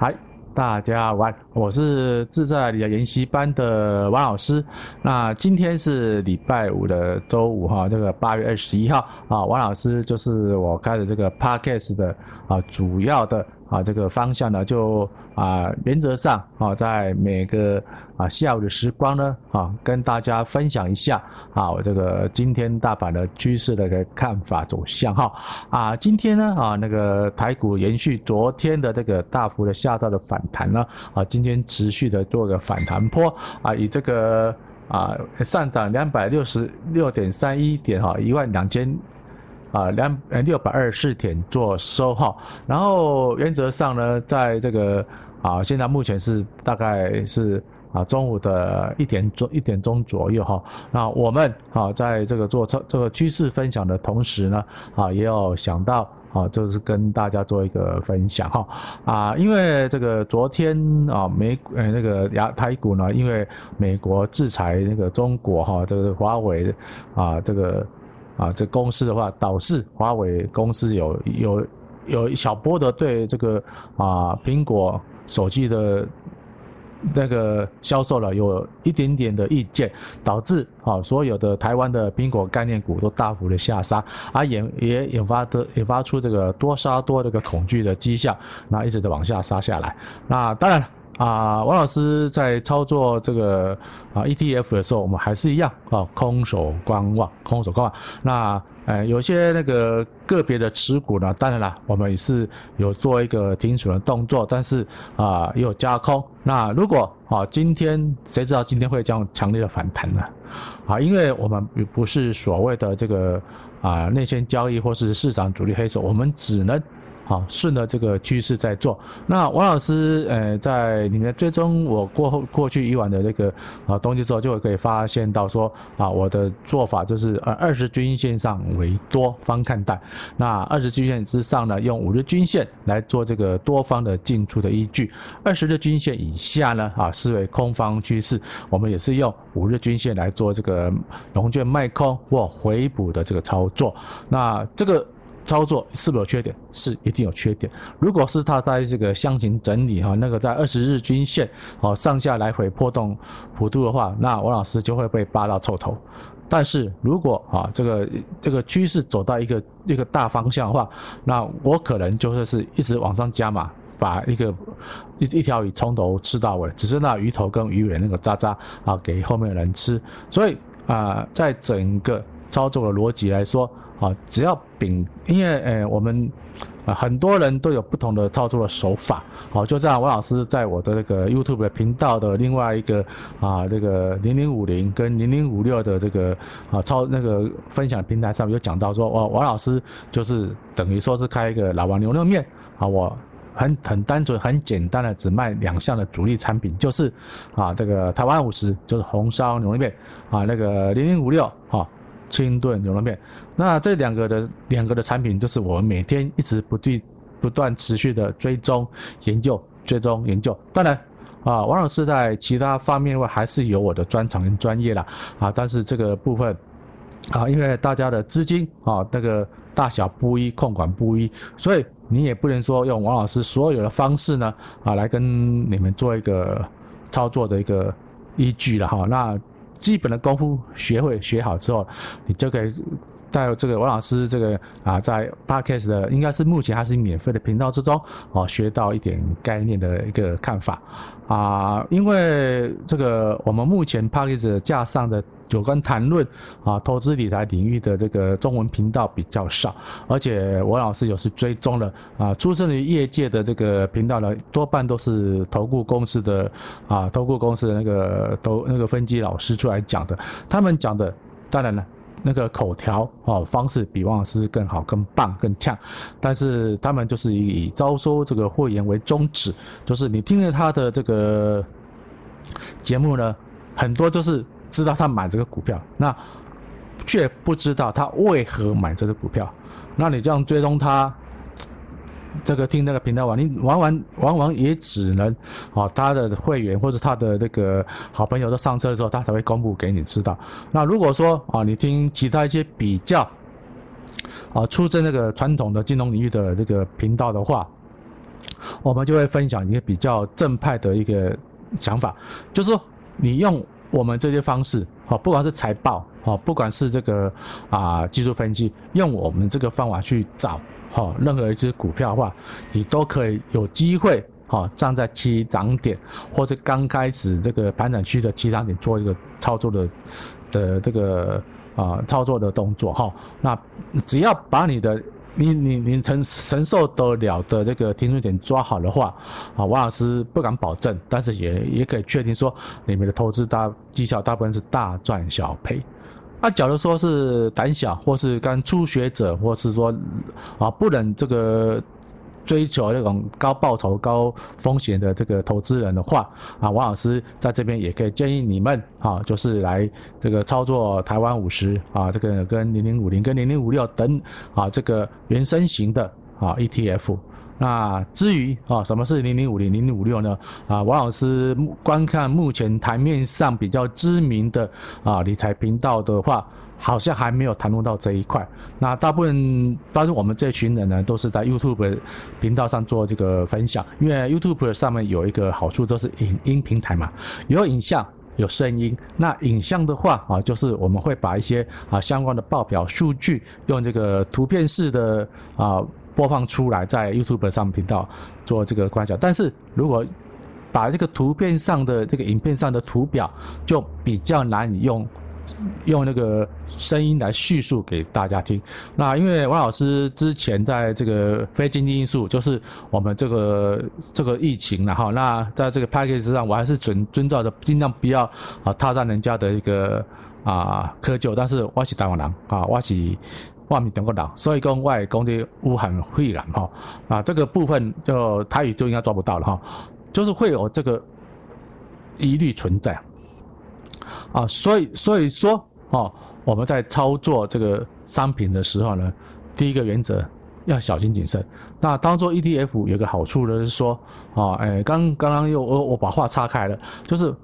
嗨，大家晚，我是自在理研习班的王老师。那今天是礼拜五的周五哈，这个八月二十一号啊，王老师就是我开的这个 Podcast 的啊主要的。啊，这个方向呢，就啊，原则上啊，在每个啊下午的时光呢，啊，跟大家分享一下啊，我这个今天大盘的趋势的一个看法走向哈。啊，今天呢，啊，那个台股延续昨天的这个大幅的下造的反弹呢，啊，今天持续的做个反弹波啊，以这个啊上涨两百六十六点三一点哈，一万两千。啊，两呃六百二十四点做收哈，然后原则上呢，在这个啊，现在目前是大概是啊中午的一点钟一点钟左右哈，那我们啊在这个做这这个趋势分享的同时呢，啊也有想到啊，就是跟大家做一个分享哈啊，因为这个昨天啊美呃那个亚台股呢，因为美国制裁那个中国哈，这个华为啊这个。啊，这公司的话，导致华为公司有有有一小波的对这个啊苹果手机的那个销售了有一点点的意见，导致啊所有的台湾的苹果概念股都大幅的下杀，啊引也引发的引发出这个多杀多这个恐惧的迹象，那一直的往下杀下来。那当然。啊，王老师在操作这个啊 ETF 的时候，我们还是一样啊，空手观望，空手观望。那呃，有些那个个别的持股呢，当然了，我们也是有做一个停损的动作，但是啊，也有加空。那如果啊，今天谁知道今天会这样强烈的反弹呢？啊，因为我们不是所谓的这个啊内线交易或是市场主力黑手，我们只能。好，顺着这个趋势在做。那王老师，呃，在里面追踪我过后过去以往的那个啊东西之后，就会可以发现到说啊，我的做法就是呃二十均线上为多方看待，那二十均线之上呢，用五日均线来做这个多方的进出的依据；二十日均线以下呢，啊视为空方趋势，我们也是用五日均线来做这个融券卖空或回补的这个操作。那这个。操作是不是有缺点？是一定有缺点。如果是它在这个箱型整理哈，那个在二十日均线哦上下来回波动幅度的话，那王老师就会被扒到臭头。但是如果啊这个这个趋势走到一个一个大方向的话，那我可能就会是一直往上加码，把一个一一条鱼从头吃到尾，只是那鱼头跟鱼尾那个渣渣啊给后面的人吃。所以啊，在整个操作的逻辑来说。啊，只要丙，因为呃，我们啊很多人都有不同的操作的手法，好，就像王老师在我的那个 YouTube 的频道的另外一个啊，那个零零五零跟零零五六的这个啊操那个分享平台上有讲到说，哦，王老师就是等于说是开一个老王牛肉面，啊，我很很单纯很简单的只卖两项的主力产品，就是啊这个台湾五十就是红烧牛肉面，啊那个零零五六啊。清炖牛肉面，那这两个的两个的产品，就是我们每天一直不断不断持续的追踪研究，追踪研究。当然，啊，王老师在其他方面的话还是有我的专长跟专业啦，啊，但是这个部分，啊，因为大家的资金啊，那个大小不一，控管不一，所以你也不能说用王老师所有的方式呢，啊，来跟你们做一个操作的一个依据了哈，那。基本的功夫学会学好之后，你就可以带这个王老师这个啊，在 Podcast 的应该是目前还是免费的频道之中哦，学到一点概念的一个看法啊，因为这个我们目前 Podcast 架上的。有关谈论啊投资理财领域的这个中文频道比较少，而且王老师有时追踪了啊，出身于业界的这个频道呢，多半都是投顾公司的啊，投顾公司的那个投那个分析老师出来讲的，他们讲的当然了，那个口条哦方式比王老师更好、更棒、更呛，但是他们就是以以招收这个会员为宗旨，就是你听了他的这个节目呢，很多就是。知道他买这个股票，那却不知道他为何买这个股票。那你这样追踪他，这个听那个频道玩，你往往往往也只能啊，他的会员或者他的那个好朋友都上车的时候，他才会公布给你知道。那如果说啊，你听其他一些比较啊，出自那个传统的金融领域的这个频道的话，我们就会分享一个比较正派的一个想法，就是说你用我们这些方式，啊，不管是财报，啊，不管是这个啊技术分析，用我们这个方法去找，好，任何一只股票的话，你都可以有机会，好，站在起涨点，或是刚开始这个盘整区的起涨点做一个操作的的这个啊操作的动作，哈，那只要把你的你你你承承受得了的这个停损点抓好的话，啊，王老师不敢保证，但是也也可以确定说，你们的投资大绩效大部分是大赚小赔。啊，假如说是胆小，或是刚初学者，或是说啊不能这个。追求那种高报酬、高风险的这个投资人的话，啊，王老师在这边也可以建议你们，啊，就是来这个操作台湾五十啊，这个跟零零五零、跟零零五六等啊，这个原生型的啊 ETF。那至于啊，什么是零零五零、零零五六呢？啊，王老师观看目前台面上比较知名的啊理财频道的话。好像还没有谈论到这一块。那大部分，当然我们这群人呢，都是在 YouTube 频道上做这个分享。因为 YouTube 上面有一个好处，都是影音平台嘛，有影像，有声音。那影像的话啊，就是我们会把一些啊相关的报表数据，用这个图片式的啊播放出来，在 YouTube 上频道做这个观赏。但是如果把这个图片上的这个影片上的图表，就比较难以用。用那个声音来叙述给大家听。那因为王老师之前在这个非经济因素，就是我们这个这个疫情然后，那在这个 package 上，我还是遵遵照着尽量不要啊踏上人家的一个啊窠臼。但是我是台湾人啊，我是外面中国人，所以讲外讲的武汉肺炎哈啊这个部分就台语就应该抓不到了哈，就是会有这个疑虑存在。啊，所以所以说，哦，我们在操作这个商品的时候呢，第一个原则要小心谨慎。那当做 ETF 有个好处呢，是说，啊，哎，刚刚刚又我我把话岔开了，就是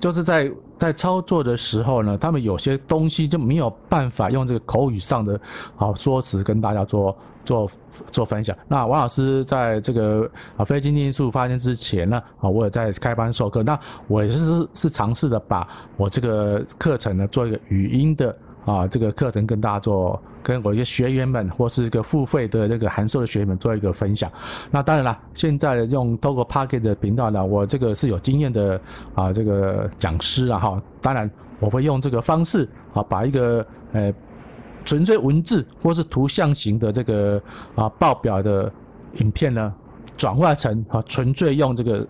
就是在在操作的时候呢，他们有些东西就没有办法用这个口语上的好说辞跟大家做。做做分享。那王老师在这个啊非经济因素发生之前呢，啊，我也在开班授课。那我也是是尝试的把我这个课程呢做一个语音的啊这个课程跟大家做，跟我一些学员们或是一个付费的那个函授的学员们做一个分享。那当然了，现在用透过 Pocket 的频道呢，我这个是有经验的啊这个讲师啊哈。当然我会用这个方式啊把一个呃。纯粹文字或是图像型的这个啊报表的影片呢，转化成啊纯粹用这个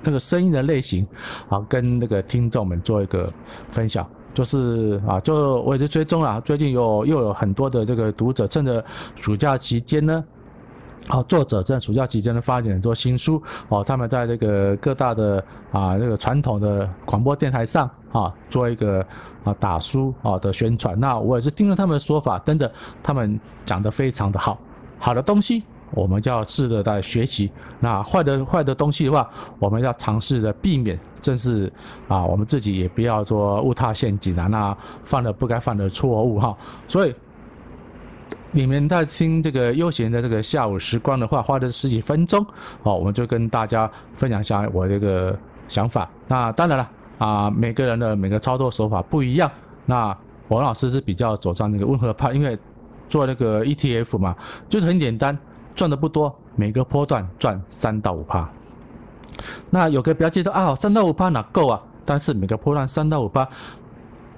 那个声音的类型啊，跟那个听众们做一个分享，就是啊，就我也是追踪了，最近有又有很多的这个读者趁着暑假期间呢。好，作者在暑假期间呢发行很多新书哦，他们在这个各大的啊这个传统的广播电台上啊做一个啊打书啊的宣传。那我也是听了他们的说法，真的他们讲得非常的好。好的东西我们就要试着在学习，那坏的坏的东西的话，我们要尝试着避免，正是啊我们自己也不要说误踏陷阱啊，那犯了不该犯的错误哈。所以。你们在听这个悠闲的这个下午时光的话，花了十几分钟，哦，我们就跟大家分享一下我这个想法。那当然了，啊，每个人的每个操作手法不一样。那王老师是比较走上那个温和派，因为做那个 ETF 嘛，就是很简单，赚的不多，每个波段赚三到五趴。那有个标记得啊，三到五趴哪够啊？但是每个波段三到五趴，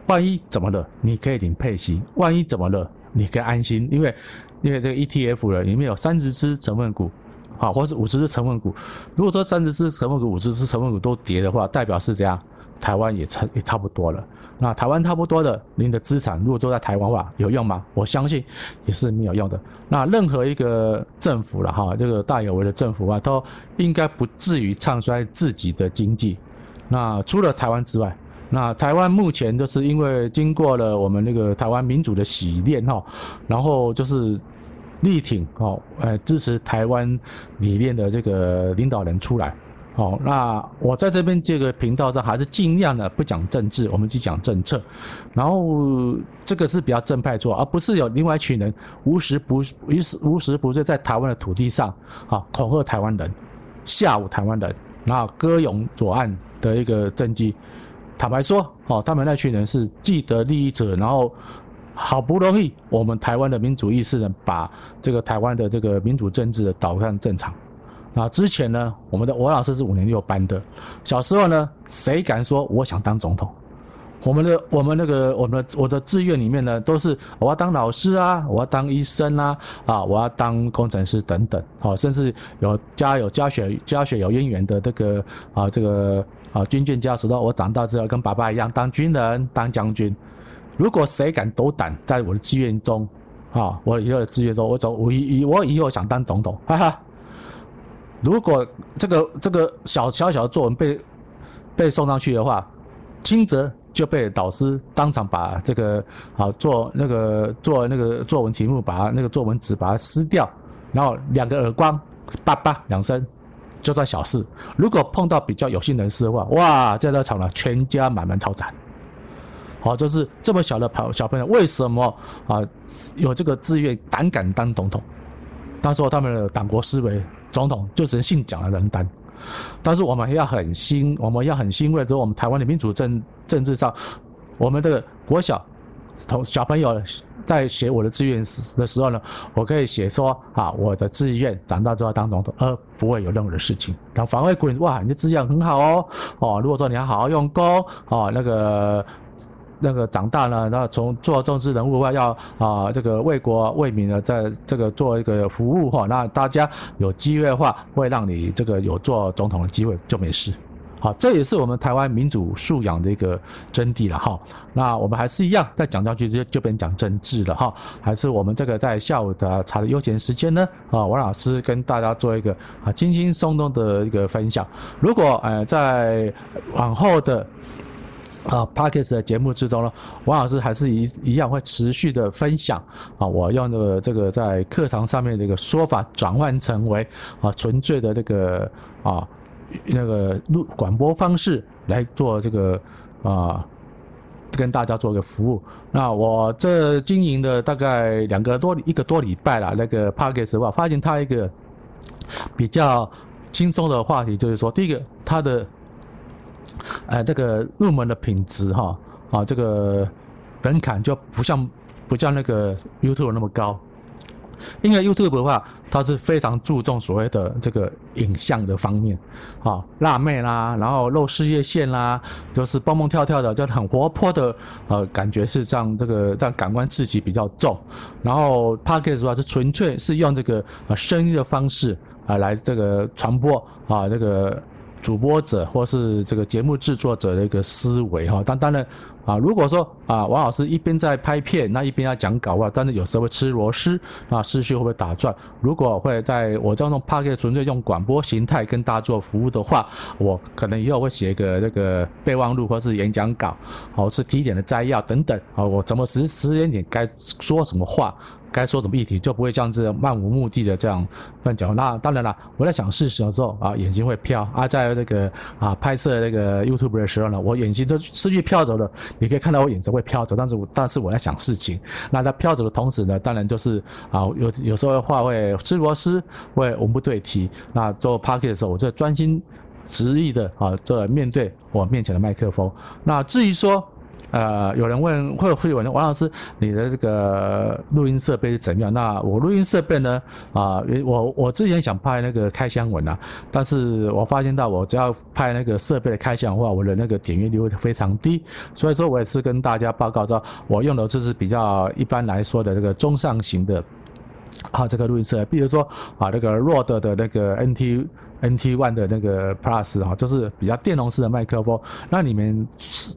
万一怎么了，你可以领配息；万一怎么了？你可以安心，因为因为这个 ETF 了，里面有三十只成分股，好，或是五十只成分股。如果说三十只成分股、五十只成分股都跌的话，代表是这样，台湾也差也差不多了。那台湾差不多的，您的资产如果都在台湾话，有用吗？我相信也是没有用的。那任何一个政府了哈，这个大有为的政府啊，都应该不至于唱衰自己的经济。那除了台湾之外。那台湾目前就是因为经过了我们那个台湾民主的洗练哈，然后就是力挺哦，呃支持台湾理念的这个领导人出来好，那我在这边这个频道上还是尽量的不讲政治，我们只讲政策。然后这个是比较正派做，而不是有另外一群人无时不无时无时不是在台湾的土地上啊恐吓台湾人，吓唬台湾人，然后歌咏左岸的一个政绩。坦白说，哦，他们那群人是既得利益者，然后好不容易我们台湾的民主意识呢，把这个台湾的这个民主政治导向正常。啊，之前呢，我们的王老师是五年六班的。小时候呢，谁敢说我想当总统？我们的我们那个我们的我的志愿里面呢，都是我要当老师啊，我要当医生啊，啊，我要当工程师等等。好，甚至有家有家学家学有渊源的这个啊，这个啊军眷家属，到我长大之后跟爸爸一样当军人当将军。如果谁敢斗胆在我的志愿中啊，我以后的志愿中，我走我以我以后想当总统，哈哈。如果这个这个小小小的作文被被送上去的话，轻则就被导师当场把这个啊做那个做那个作文题目，把那个作文纸把它撕掉，然后两个耳光，叭叭两声，就算小事。如果碰到比较有心人士的话，哇，在那场了，全家满门抄斩。好，就是这么小的朋小朋友，为什么啊有这个志愿，胆敢当总统？他说他们的党国思维。总统就只能姓蒋的人当，但是我们要很欣，我们要很欣慰，说我们台湾的民主政政治上，我们的国小同小朋友在写我的志愿的时候呢，我可以写说啊，我的志愿长大之后当总统，而不会有任何的事情。但反馈过哇，你的志愿很好哦，哦，如果说你要好好用功，哦，那个。那个长大了，然后从做政治人物的话，要啊这个为国为民呢，在这个做一个服务哈，那大家有机会的话，会让你这个有做总统的机会就没事。好，这也是我们台湾民主素养的一个真谛了哈。那我们还是一样，再讲下去就就变讲政治了哈。还是我们这个在下午的茶的悠闲时间呢，啊，王老师跟大家做一个啊轻轻松松的一个分享。如果呃在往后的。啊 Podcast 的节目之中呢，王老师还是一一样会持续的分享啊，我用的这个在课堂上面的一个说法转换成为啊纯粹的这个啊那个录广播方式来做这个啊跟大家做个服务。那我这经营的大概两个多一个多礼拜了，那个 Podcast 的话，发现它一个比较轻松的话题，就是说第一个它的。呃，这个入门的品质哈啊，这个门槛就不像不像那个 YouTube 那么高，因为 YouTube 的话，它是非常注重所谓的这个影像的方面，啊，辣妹啦，然后露事业线啦，就是蹦蹦跳跳的，就很活泼的，呃，感觉是让这个让感官刺激比较重，然后 Podcast 的话是纯粹是用这个呃声音的方式啊来这个传播啊这个。主播者或是这个节目制作者的一个思维哈，但当然啊，如果说啊，王老师一边在拍片，那一边要讲稿啊，但是有时候会吃螺丝啊，思绪会不会打转？如果会在我这种 Podcast 纯粹用广播形态跟大家做服务的话，我可能以后会写一个那个备忘录或是演讲稿，或是提点的摘要等等啊，我怎么时时间点该说什么话？该说什么议题，就不会像这样漫无目的的这样乱讲。那当然了，我在想事情的时候啊，眼睛会飘啊，在那个啊拍摄那个 YouTube 的时候呢，我眼睛都失去飘走了。你可以看到我眼神会飘走，但是我但是我在想事情。那在飘走的同时呢，当然就是啊有有时候话会吃螺丝，会文不对题。那做 Podcast 的时候，我就专心执意的啊，这面对我面前的麦克风。那至于说。呃，有人问，会会有人，王老师，你的这个录音设备是怎么样？那我录音设备呢？啊、我我之前想拍那个开箱文啊，但是我发现到我只要拍那个设备的开箱的话，我的那个点阅率会非常低，所以说我也是跟大家报告说，我用的就是比较一般来说的这个中上型的啊这个录音设备，比如说啊那个 Rode 的那个 NT。NT One 的那个 Plus 哈，就是比较电容式的麦克风，那里面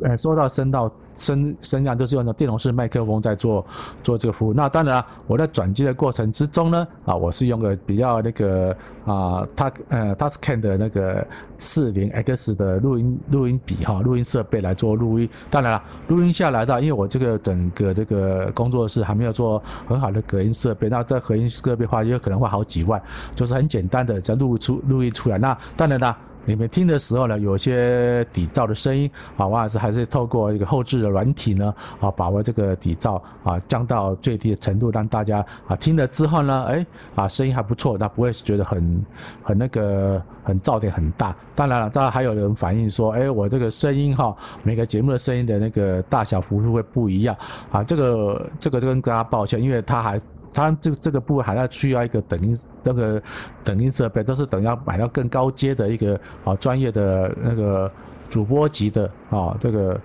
呃说到声道声声量都是用的电容式麦克风在做做这个服务。那当然啊，我在转机的过程之中呢，啊，我是用个比较那个啊，它呃 Tascam 的那个四零 X 的录音录音笔哈，录音设备来做录音。当然了，录音下来的，因为我这个整个这个工作室还没有做很好的隔音设备，那这隔音设备的话，也有可能会好几万，就是很简单的在录出录音。出来，那当然啦，你们听的时候呢，有些底噪的声音啊，王老师还是透过一个后置的软体呢，啊，把握这个底噪啊降到最低的程度，让大家啊听了之后呢，哎啊声音还不错，那不会觉得很很那个很噪点很大。当然了，当然还有人反映说，哎，我这个声音哈，每个节目的声音的那个大小幅度会不一样啊，这个这个就跟大家抱歉，因为他还。它这这个部分还要需要一个等音那个等音设备，都是等要买到更高阶的一个啊专业的那个主播级的啊这个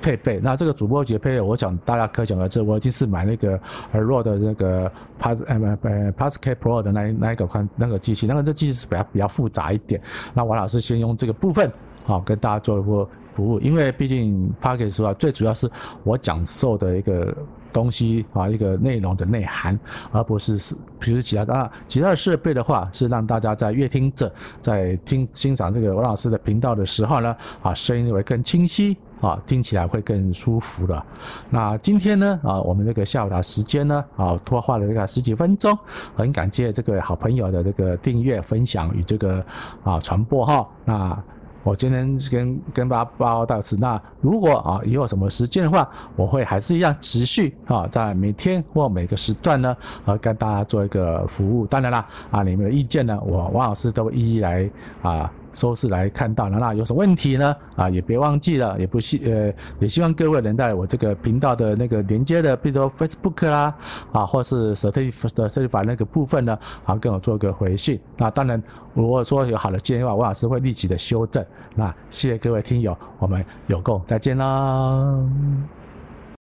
配备。那这个主播级的配备，我想大家可想而知，我已经是买那个耳弱的那个 Pas 呃呃 pass K Pro 的那那一个款那个机器，那个这机器是比较比较复杂一点。那王老师先用这个部分啊跟大家做一波服务，因为毕竟 Pascal 说最主要是我讲授的一个。东西啊，一个内容的内涵，而不是是，比如其他的啊，其他的设备的话，是让大家在阅听者在听欣赏这个王老师的频道的时候呢，啊，声音会更清晰啊，听起来会更舒服的。那今天呢，啊，我们这个下午的时间呢，啊，拖花了这个十几分钟，很感谢这个好朋友的这个订阅、分享与这个啊传播哈，那。我今天跟跟大家报到此。那如果啊以后什么时间的话，我会还是一样持续啊，在每天或每个时段呢，啊跟大家做一个服务。当然啦，啊你们的意见呢，我王老师都一一来啊。收视来看到，那有什么问题呢？啊，也别忘记了，也不希呃，也希望各位能在我这个频道的那个连接的，比如说 Facebook 啦，啊，或是 Certified 的 Certified 那个部分呢，啊，跟我做个回信。那当然，如果说有好的建议的话，王老师会立即的修正。那谢谢各位听友，我们有空再见啦。